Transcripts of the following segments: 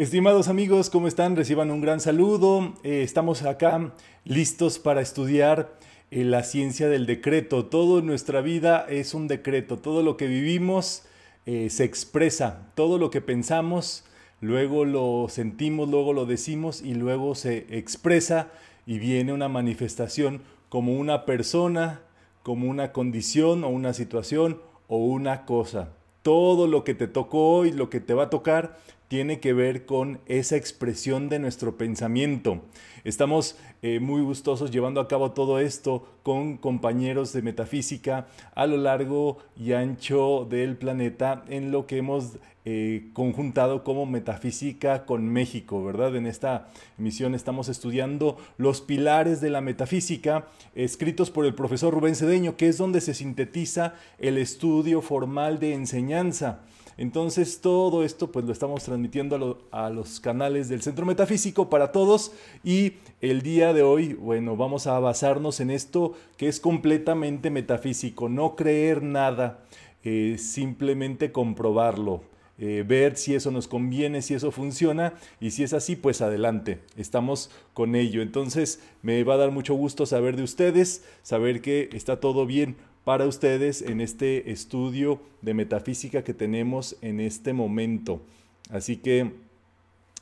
Estimados amigos, ¿cómo están? Reciban un gran saludo. Eh, estamos acá listos para estudiar eh, la ciencia del decreto. Todo en nuestra vida es un decreto. Todo lo que vivimos eh, se expresa. Todo lo que pensamos, luego lo sentimos, luego lo decimos y luego se expresa y viene una manifestación como una persona, como una condición o una situación o una cosa. Todo lo que te tocó hoy, lo que te va a tocar, tiene que ver con esa expresión de nuestro pensamiento. Estamos eh, muy gustosos llevando a cabo todo esto con compañeros de metafísica a lo largo y ancho del planeta en lo que hemos eh, conjuntado como Metafísica con México, ¿verdad? En esta emisión estamos estudiando los pilares de la metafísica escritos por el profesor Rubén Cedeño, que es donde se sintetiza el estudio formal de enseñanza. Entonces todo esto pues lo estamos transmitiendo a, los canales del Centro Metafísico para todos y el día de hoy, bueno, vamos a basarnos en esto que es completamente metafísico, no creer nada, eh, simplemente comprobarlo. Eh, ver si eso nos conviene, si eso funciona y si es así, pues adelante, estamos con ello. Entonces me va a dar mucho gusto saber de ustedes, saber que está todo bien para ustedes en este estudio de metafísica que tenemos en este momento. Así que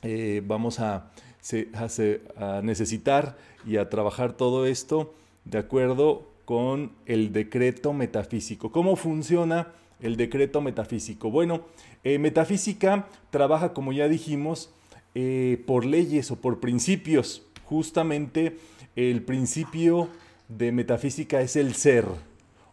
eh, vamos a, necesitar y a trabajar todo esto de acuerdo con el decreto metafísico. ¿Cómo funciona el decreto metafísico? Bueno, eh, metafísica trabaja, como ya dijimos, eh, por leyes o por principios. Justamente el principio de metafísica es el ser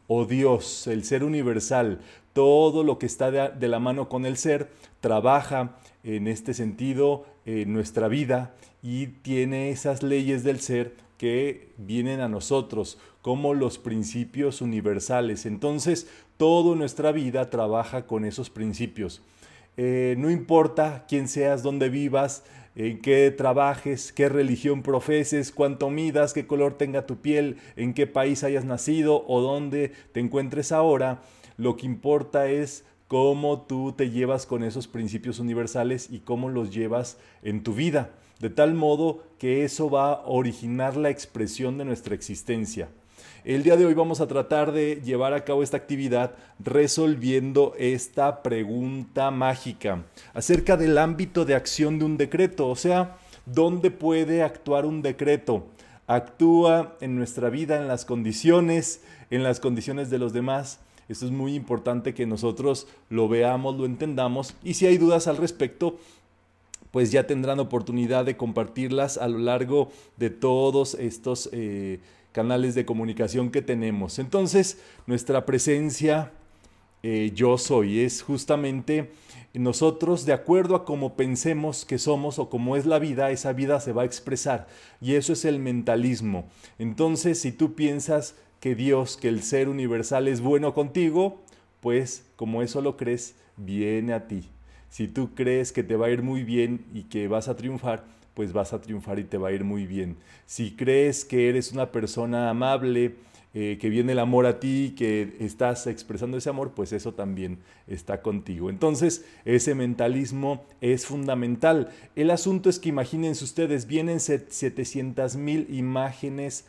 o Dios, el ser universal, todo lo que está de, la mano con el ser, trabaja en este sentido en nuestra vida y tiene esas leyes del ser que vienen a nosotros como los principios universales. Entonces, toda nuestra vida trabaja con esos principios. Eh, no importa quién seas, dónde vivas, en qué trabajes, qué religión profeses, cuánto midas, qué color tenga tu piel, en qué país hayas nacido o dónde te encuentres ahora. Lo que importa es cómo tú te llevas con esos principios universales y cómo los llevas en tu vida, de tal modo que eso va a originar la expresión de nuestra existencia. El día de hoy vamos a tratar de llevar a cabo esta actividad resolviendo esta pregunta mágica acerca del ámbito de acción de un decreto, o sea, ¿dónde puede actuar un decreto? Actúa en nuestra vida, en las condiciones, en las condiciones de los demás. Esto es muy importante que nosotros lo veamos, lo entendamos y si hay dudas al respecto, pues ya tendrán oportunidad de compartirlas a lo largo de todos estos eh, canales de comunicación que tenemos. Entonces, nuestra presencia, eh, yo soy, es justamente nosotros, de acuerdo a cómo pensemos que somos o cómo es la vida, esa vida se va a expresar. Y eso es el mentalismo. Entonces, si tú piensas que Dios, que el ser universal es bueno contigo, pues como eso lo crees, viene a ti. Si tú crees que te va a ir muy bien y que vas a triunfar, pues vas a triunfar y te va a ir muy bien. Si crees que eres una persona amable, eh, que viene el amor a ti, que estás expresando ese amor, pues eso también está contigo. Entonces, ese mentalismo es fundamental. El asunto es que imagínense ustedes, vienen 700 mil imágenes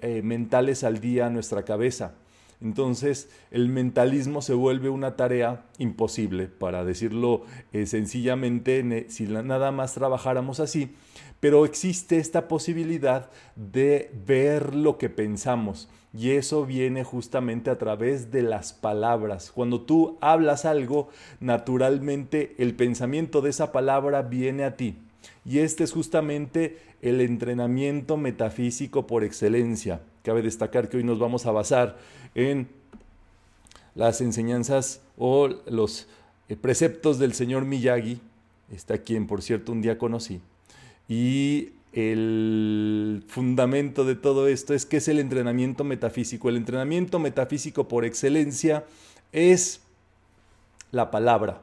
eh, mentales al día a nuestra cabeza. Entonces el mentalismo se vuelve una tarea imposible, para decirlo eh, sencillamente, si nada más trabajáramos así, pero existe esta posibilidad de ver lo que pensamos. Y eso viene justamente a través de las palabras. Cuando tú hablas algo, naturalmente el pensamiento de esa palabra viene a ti. Y este es justamente el entrenamiento metafísico por excelencia. Cabe destacar que hoy nos vamos a basar en las enseñanzas o los eh, preceptos del señor Miyagi, está quien por cierto un día conocí, y el fundamento de todo esto es que es el entrenamiento metafísico. El entrenamiento metafísico por excelencia es la palabra.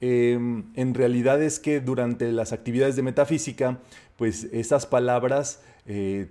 Em, en realidad es que durante las actividades de metafísica, pues esas palabras eh,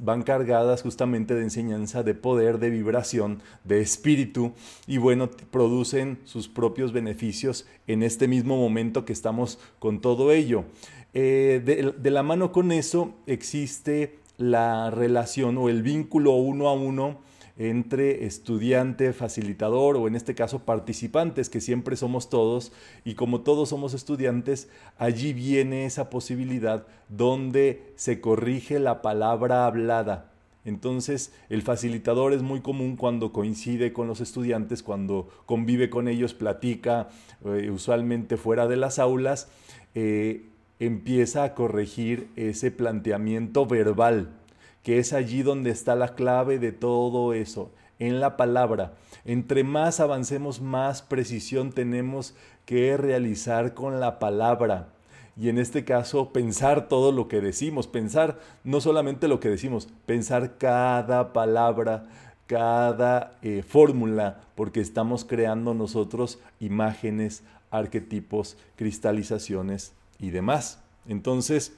van cargadas justamente de enseñanza, de poder, de vibración, de espíritu y bueno, producen sus propios beneficios en este mismo momento que estamos con todo ello. Eh, de, la mano con eso existe la relación o el vínculo uno a uno entre estudiante, facilitador o en este caso participantes, que siempre somos todos, y como todos somos estudiantes, allí viene esa posibilidad donde se corrige la palabra hablada. Entonces, el facilitador es muy común cuando coincide con los estudiantes, cuando convive con ellos, platica, eh, usualmente fuera de las aulas, eh, empieza a corregir ese planteamiento verbal que es allí donde está la clave de todo eso, en la palabra. Entre más avancemos, más precisión tenemos que realizar con la palabra. Y en este caso, pensar todo lo que decimos, pensar no solamente lo que decimos, pensar cada palabra, cada eh, fórmula, porque estamos creando nosotros imágenes, arquetipos, cristalizaciones y demás. Entonces,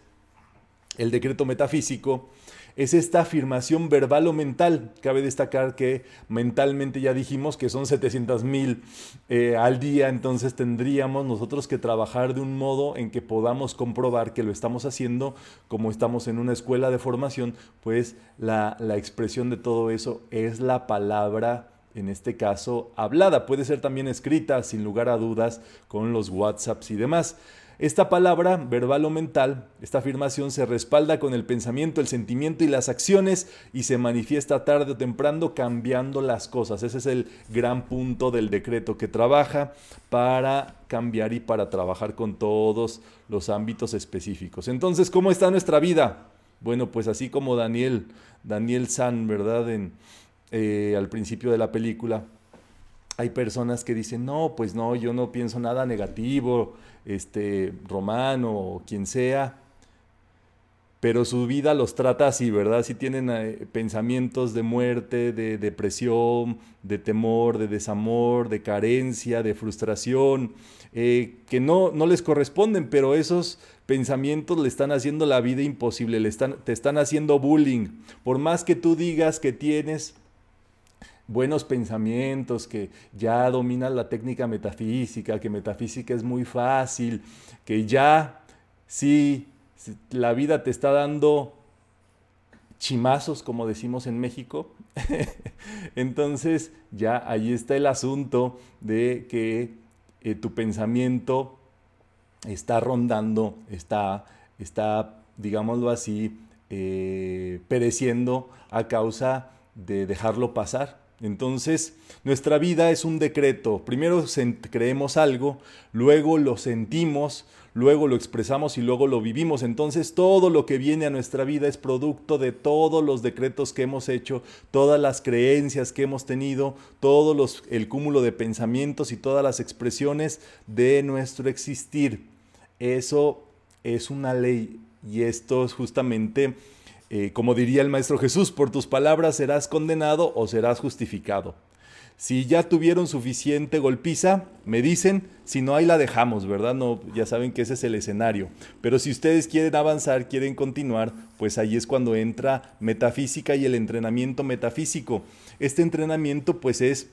el decreto metafísico es esta afirmación verbal o mental. Cabe destacar que mentalmente ya dijimos que son 700 mil eh, al día, entonces tendríamos nosotros que trabajar de un modo en que podamos comprobar que lo estamos haciendo como estamos en una escuela de formación, pues la, la expresión de todo eso es la palabra en este caso hablada, puede ser también escrita sin lugar a dudas con los WhatsApps y demás. Esta palabra, verbal o mental, esta afirmación se respalda con el pensamiento, el sentimiento y las acciones y se manifiesta tarde o temprano cambiando las cosas. Ese es el gran punto del decreto que trabaja para cambiar y para trabajar con todos los ámbitos específicos. Entonces, ¿cómo está nuestra vida? Bueno, pues así como Daniel, Daniel San, ¿verdad? En, eh, al principio de la película, hay personas que dicen, no, pues no, yo no pienso nada negativo, este, romano o quien sea, pero su vida los trata así, ¿verdad? Si tienen eh, pensamientos de muerte, de depresión, de temor, de desamor, de carencia, de frustración, eh, que no, no les corresponden, pero esos pensamientos le están haciendo la vida imposible, le están, te están haciendo bullying. Por más que tú digas que tienes buenos pensamientos, que ya dominas la técnica metafísica, que metafísica es muy fácil, que ya sí, la vida te está dando chimazos, como decimos en México. Entonces ya ahí está el asunto de que eh, tu pensamiento está rondando, está, está digámoslo así, eh, pereciendo a causa de dejarlo pasar. Entonces, nuestra vida es un decreto. Primero creemos algo, luego lo sentimos, luego lo expresamos y luego lo vivimos. Entonces, todo lo que viene a nuestra vida es producto de todos los decretos que hemos hecho, todas las creencias que hemos tenido, todo los, el cúmulo de pensamientos y todas las expresiones de nuestro existir. Eso es una ley y esto es justamente eh, como diría el Maestro Jesús, por tus palabras serás condenado o serás justificado. Si ya tuvieron suficiente golpiza, me dicen, si no, ahí la dejamos, ¿verdad? No, ya saben que ese es el escenario. Pero si ustedes quieren avanzar, quieren continuar, pues ahí es cuando entra metafísica y el entrenamiento metafísico. Este entrenamiento pues es,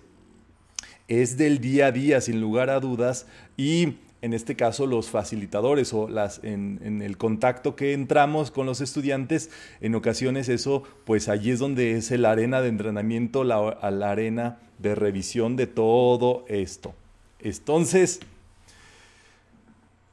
es del día a día, sin lugar a dudas, y en este caso los facilitadores o las en, el contacto que entramos con los estudiantes, en ocasiones eso, pues allí es donde es la arena de entrenamiento, la, la arena de revisión de todo esto. Entonces,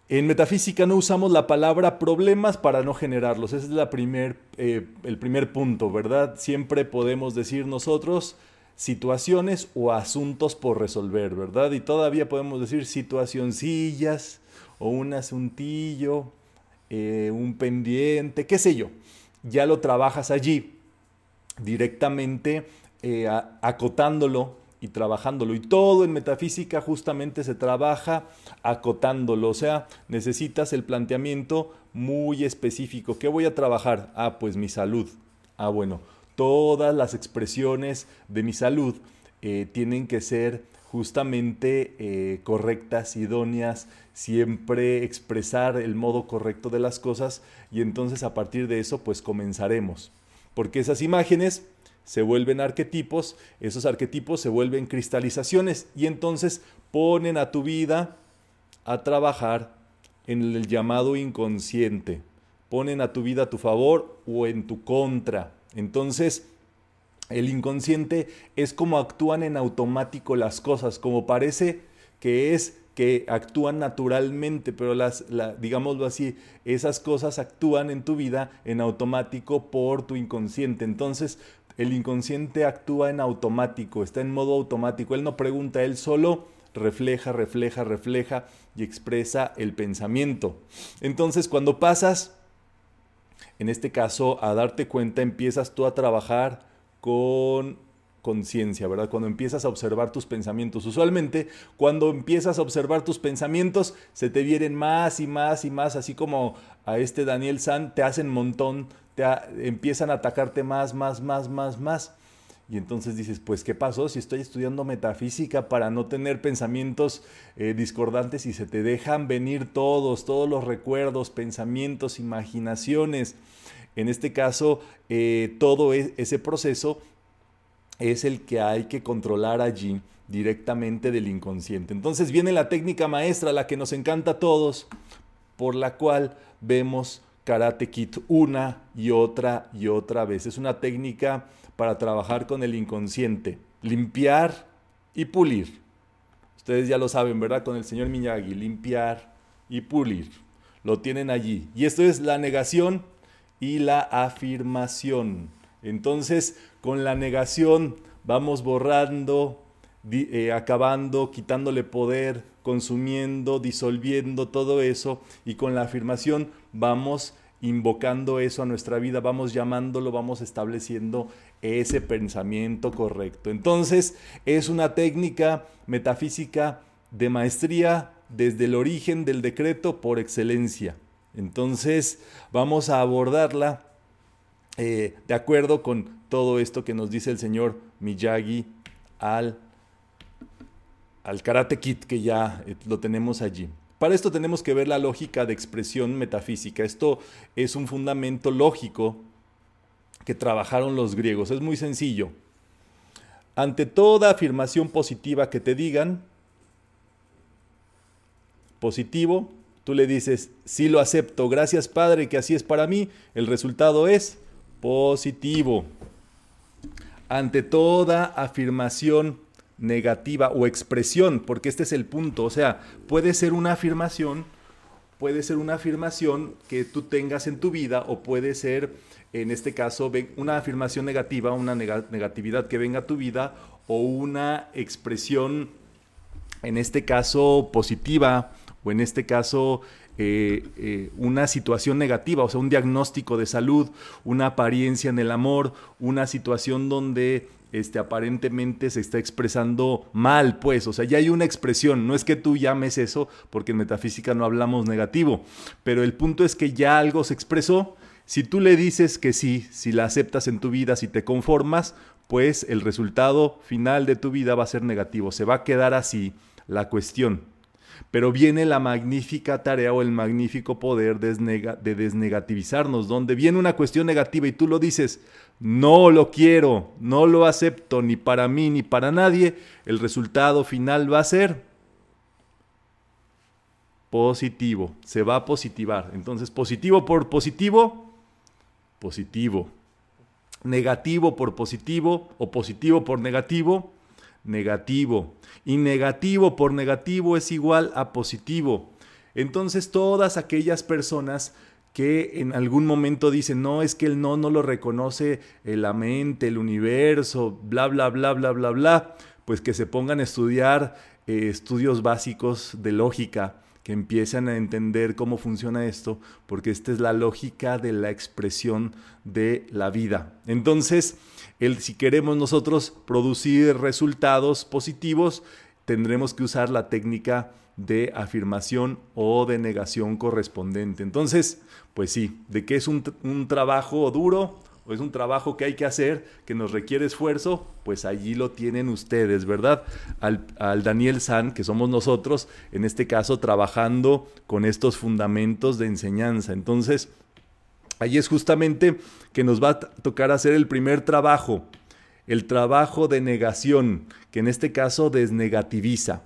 en metafísica no usamos la palabra problemas para no generarlos. Ese es la primer, eh, el primer punto, ¿verdad? Siempre podemos decir nosotros, situaciones o asuntos por resolver, ¿verdad? Y todavía podemos decir situacioncillas o un asuntillo, eh, un pendiente, qué sé yo. Ya lo trabajas allí directamente eh, acotándolo y trabajándolo. Y todo en metafísica justamente se trabaja acotándolo. O sea, necesitas el planteamiento muy específico. ¿Qué voy a trabajar? Ah, pues mi salud. Ah, bueno todas las expresiones de mi salud eh, tienen que ser justamente eh, correctas, idóneas, siempre expresar el modo correcto de las cosas y entonces a partir de eso pues comenzaremos. porque esas imágenes se vuelven arquetipos, esos arquetipos se vuelven cristalizaciones y entonces ponen a tu vida a trabajar en el llamado inconsciente, ponen a tu vida a tu favor o en tu contra. Entonces, el inconsciente es como actúan en automático las cosas, como parece que es que actúan naturalmente, pero las, digámoslo así, esas cosas actúan en tu vida en automático por tu inconsciente. Entonces, el inconsciente actúa en automático, está en modo automático. Él no pregunta, él solo refleja, refleja, refleja y expresa el pensamiento. Entonces, cuando pasas, en este caso, a darte cuenta, empiezas tú a trabajar con conciencia, ¿verdad? Cuando empiezas a observar tus pensamientos. Usualmente, cuando empiezas a observar tus pensamientos, se te vienen más y más y más, así como a este Daniel San, te hacen montón, te empiezan a atacarte más, más, más, más, más. Y entonces dices, pues, ¿qué pasó si estoy estudiando metafísica para no tener pensamientos eh, discordantes y se te dejan venir todos, todos los recuerdos, pensamientos, imaginaciones? En este caso, eh, todo e-, ese proceso es el que hay que controlar allí directamente del inconsciente. Entonces viene la técnica maestra, la que nos encanta a todos, por la cual vemos Karate Kit una y otra y otra vez. Es una técnica para trabajar con el inconsciente, limpiar y pulir. Ustedes ya lo saben, ¿verdad? Con el señor Miyagi, limpiar y pulir. Lo tienen allí. Y esto es la negación y la afirmación. Entonces, con la negación vamos borrando, eh, acabando, quitándole poder, consumiendo, disolviendo todo eso y con la afirmación vamos invocando eso a nuestra vida, vamos llamándolo, vamos estableciendo ese pensamiento correcto. Entonces, es una técnica metafísica de maestría desde el origen del decreto por excelencia. Entonces, vamos a abordarla eh, de acuerdo con todo esto que nos dice el señor Miyagi al, al Karate Kid, que ya eh, lo tenemos allí. Para esto tenemos que ver la lógica de expresión metafísica. Esto es un fundamento lógico que trabajaron los griegos. Es muy sencillo. Ante toda afirmación positiva que te digan, positivo, tú le dices, sí lo acepto, gracias Padre, que así es para mí. El resultado es positivo. Ante toda afirmación negativa o expresión, porque este es el punto, o sea, puede ser una afirmación, puede ser una afirmación que tú tengas en tu vida o puede ser, en este caso, una afirmación negativa, una negatividad que venga a tu vida o una expresión, en este caso, positiva o en este caso eh, eh, una situación negativa, o sea, un diagnóstico de salud, una apariencia en el amor, una situación donde este, aparentemente se está expresando mal, pues, o sea, ya hay una expresión, no es que tú llames eso, porque en metafísica no hablamos negativo, pero el punto es que ya algo se expresó, si tú le dices que sí, si la aceptas en tu vida, si te conformas, pues el resultado final de tu vida va a ser negativo, se va a quedar así la cuestión. Pero viene la magnífica tarea o el magnífico poder de desnegativizarnos, donde viene una cuestión negativa y tú lo dices, no lo quiero, no lo acepto ni para mí ni para nadie, el resultado final va a ser positivo, se va a positivar. Entonces, positivo por positivo, positivo. Negativo por positivo o positivo por negativo, negativo. Y negativo por negativo es igual a positivo. Entonces todas aquellas personas que en algún momento dicen, no, es que el no no lo reconoce la mente, el universo, bla, bla, bla, bla, bla, bla, pues que se pongan a estudiar eh, estudios básicos de lógica, que empiecen a entender cómo funciona esto, porque esta es la lógica de la expresión de la vida. Entonces, el, si queremos nosotros producir resultados positivos, tendremos que usar la técnica de afirmación o de negación correspondiente. Entonces, pues sí, de qué es un, un trabajo duro, o es un trabajo que hay que hacer, que nos requiere esfuerzo, pues allí lo tienen ustedes, ¿verdad? Al, Daniel San, que somos nosotros, en este caso, trabajando con estos fundamentos de enseñanza. Entonces, Ahí es justamente que nos va a tocar hacer el primer trabajo, el trabajo de negación, que en este caso desnegativiza.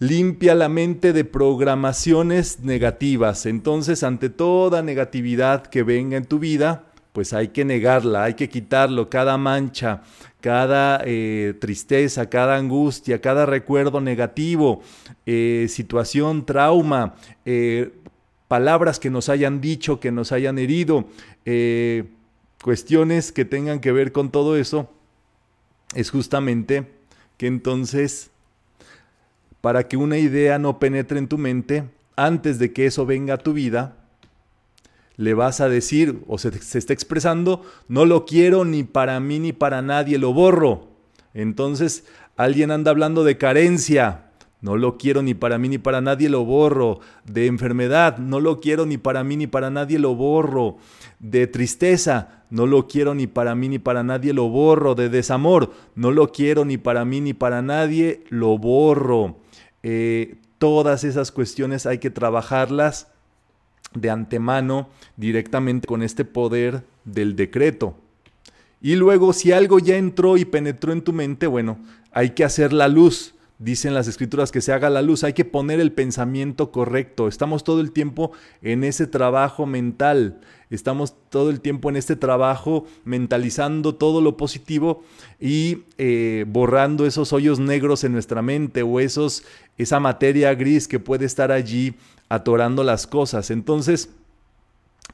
Limpia la mente de programaciones negativas. Entonces, ante toda negatividad que venga en tu vida, pues hay que negarla, hay que quitarlo, cada mancha, cada eh, tristeza, cada angustia, cada recuerdo negativo, eh, situación, trauma, eh, palabras que nos hayan dicho, que nos hayan herido, cuestiones que tengan que ver con todo eso, es justamente que entonces, para que una idea no penetre en tu mente, antes de que eso venga a tu vida, le vas a decir o se, se, está expresando, no lo quiero ni para mí ni para nadie, lo borro. Entonces alguien anda hablando de carencia, no lo quiero ni para mí ni para nadie, lo borro. De enfermedad, no lo quiero ni para mí ni para nadie, lo borro. De tristeza, no lo quiero ni para mí ni para nadie, lo borro. De desamor, no lo quiero ni para mí ni para nadie, lo borro. Eh, todas esas cuestiones hay que trabajarlas de antemano directamente con este poder del decreto. Y luego si algo ya entró y penetró en tu mente, bueno, hay que hacer la luz Dicen las escrituras que se haga la luz, hay que poner el pensamiento correcto. Estamos todo el tiempo en ese trabajo mental, estamos todo el tiempo en este trabajo mentalizando todo lo positivo y eh, borrando esos hoyos negros en nuestra mente o esos, esa materia gris que puede estar allí atorando las cosas. Entonces,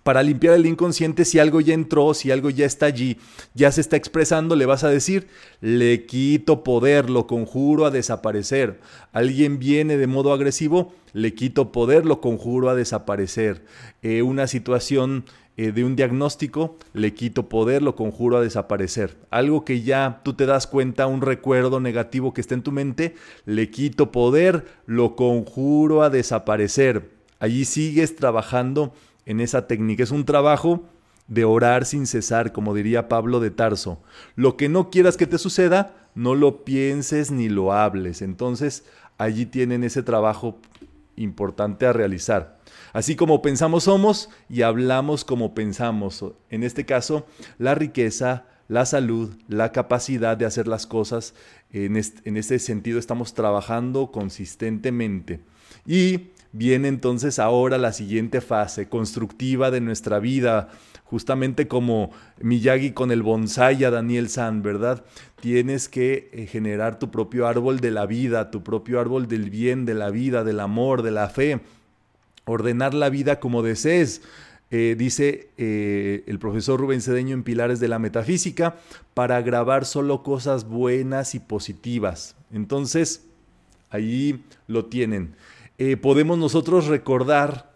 para limpiar el inconsciente, si algo ya entró, si algo ya está allí, ya se está expresando, le vas a decir, le quito poder, lo conjuro a desaparecer. Alguien viene de modo agresivo, le quito poder, lo conjuro a desaparecer. Eh, una situación eh, de un diagnóstico, le quito poder, lo conjuro a desaparecer. Algo que ya tú te das cuenta, un recuerdo negativo que está en tu mente, le quito poder, lo conjuro a desaparecer. Allí sigues trabajando en esa técnica. Es un trabajo de orar sin cesar, como diría Pablo de Tarso. Lo que no quieras que te suceda, no lo pienses ni lo hables. Entonces, allí tienen ese trabajo importante a realizar. Así como pensamos somos y hablamos como pensamos. En este caso, la riqueza, la salud, la capacidad de hacer las cosas, en este, en sentido estamos trabajando consistentemente. Y viene entonces ahora la siguiente fase constructiva de nuestra vida, justamente como Miyagi con el bonsai a Daniel San, ¿verdad? Tienes que eh, generar tu propio árbol de la vida, tu propio árbol del bien, de la vida, del amor, de la fe, ordenar la vida como desees. Eh, dice eh, el profesor Rubén Cedeño en Pilares de la Metafísica, para grabar solo cosas buenas y positivas. Entonces, allí lo tienen. Eh, podemos nosotros recordar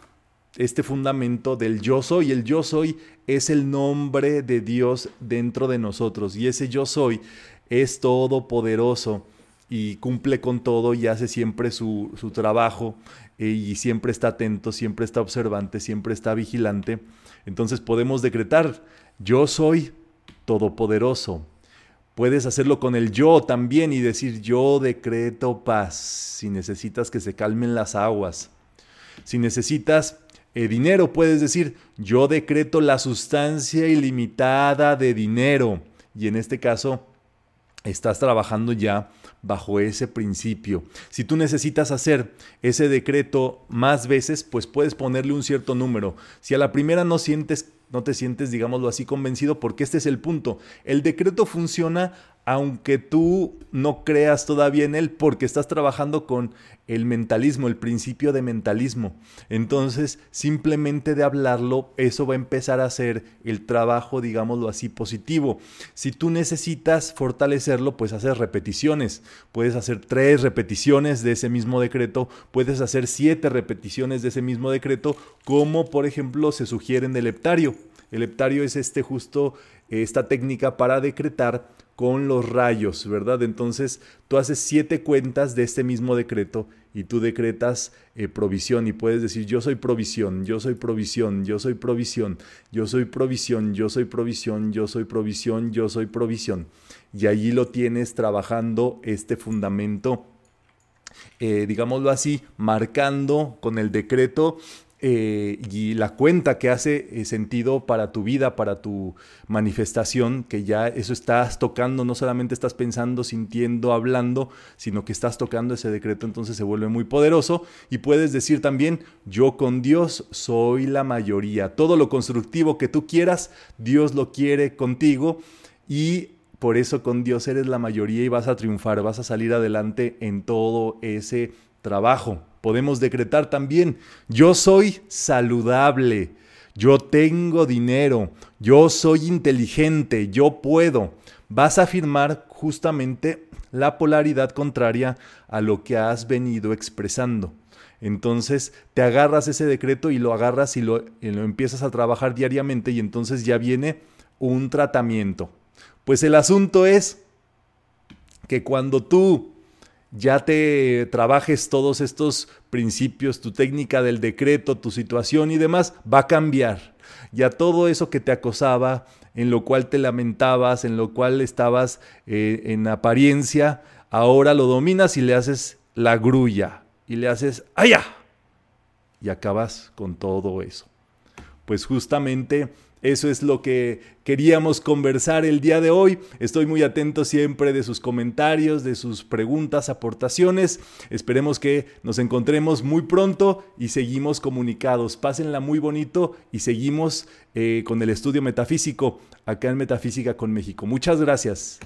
este fundamento del yo soy. El yo soy es el nombre de Dios dentro de nosotros y ese yo soy es todopoderoso y cumple con todo y hace siempre su, trabajo eh, y siempre está atento, siempre está observante, siempre está vigilante. Entonces podemos decretar, yo soy todopoderoso, Puedes hacerlo con el yo también y decir yo decreto paz si necesitas que se calmen las aguas. Si necesitas eh, dinero, puedes decir yo decreto la sustancia ilimitada de dinero. Y en este caso, estás trabajando ya bajo ese principio. Si tú necesitas hacer ese decreto más veces, pues puedes ponerle un cierto número. Si a la primera no sientes no te sientes, digámoslo así, convencido porque este es el punto. El decreto funciona aunque tú no creas todavía en él, porque estás trabajando con el mentalismo, el principio de mentalismo. Entonces, simplemente de hablarlo, eso va a empezar a hacer el trabajo, digámoslo así, positivo. Si tú necesitas fortalecerlo, pues haces repeticiones. Puedes hacer tres repeticiones de ese mismo decreto, puedes hacer siete repeticiones de ese mismo decreto, como por ejemplo se sugiere en el heptario. El heptario es este justo, esta técnica para decretar con los rayos, ¿verdad? Entonces tú haces siete cuentas de este mismo decreto y tú decretas eh, provisión y puedes decir yo soy provisión, yo soy provisión, yo soy provisión, yo soy provisión, yo soy provisión, yo soy provisión, yo soy provisión. Y allí lo tienes trabajando este fundamento, eh, digámoslo así, marcando con el decreto eh, y la cuenta que hace eh, sentido para tu vida, para tu manifestación, que ya eso estás tocando, no solamente estás pensando, sintiendo, hablando, sino que estás tocando ese decreto, entonces se vuelve muy poderoso y puedes decir también, yo con Dios soy la mayoría. Todo lo constructivo que tú quieras, Dios lo quiere contigo y por eso con Dios eres la mayoría y vas a triunfar, vas a salir adelante en todo ese trabajo. Podemos decretar también, yo soy saludable, yo tengo dinero, yo soy inteligente, yo puedo. Vas a afirmar justamente la polaridad contraria a lo que has venido expresando. Entonces te agarras ese decreto y lo agarras y lo, y lo, empiezas a trabajar diariamente y entonces ya viene un tratamiento. Pues el asunto es que cuando tú ya te trabajes todos estos principios, tu técnica del decreto, tu situación y demás, va a cambiar. Ya todo eso que te acosaba, en lo cual te lamentabas, en lo cual estabas eh, en apariencia, ahora lo dominas y le haces la grulla y le haces ¡allá! Y acabas con todo eso. Pues justamente eso es lo que queríamos conversar el día de hoy. Estoy muy atento siempre de sus comentarios, de sus preguntas, aportaciones. Esperemos que nos encontremos muy pronto y seguimos comunicados. Pásenla muy bonito y seguimos eh, con el estudio metafísico acá en Metafísica con México. Muchas gracias.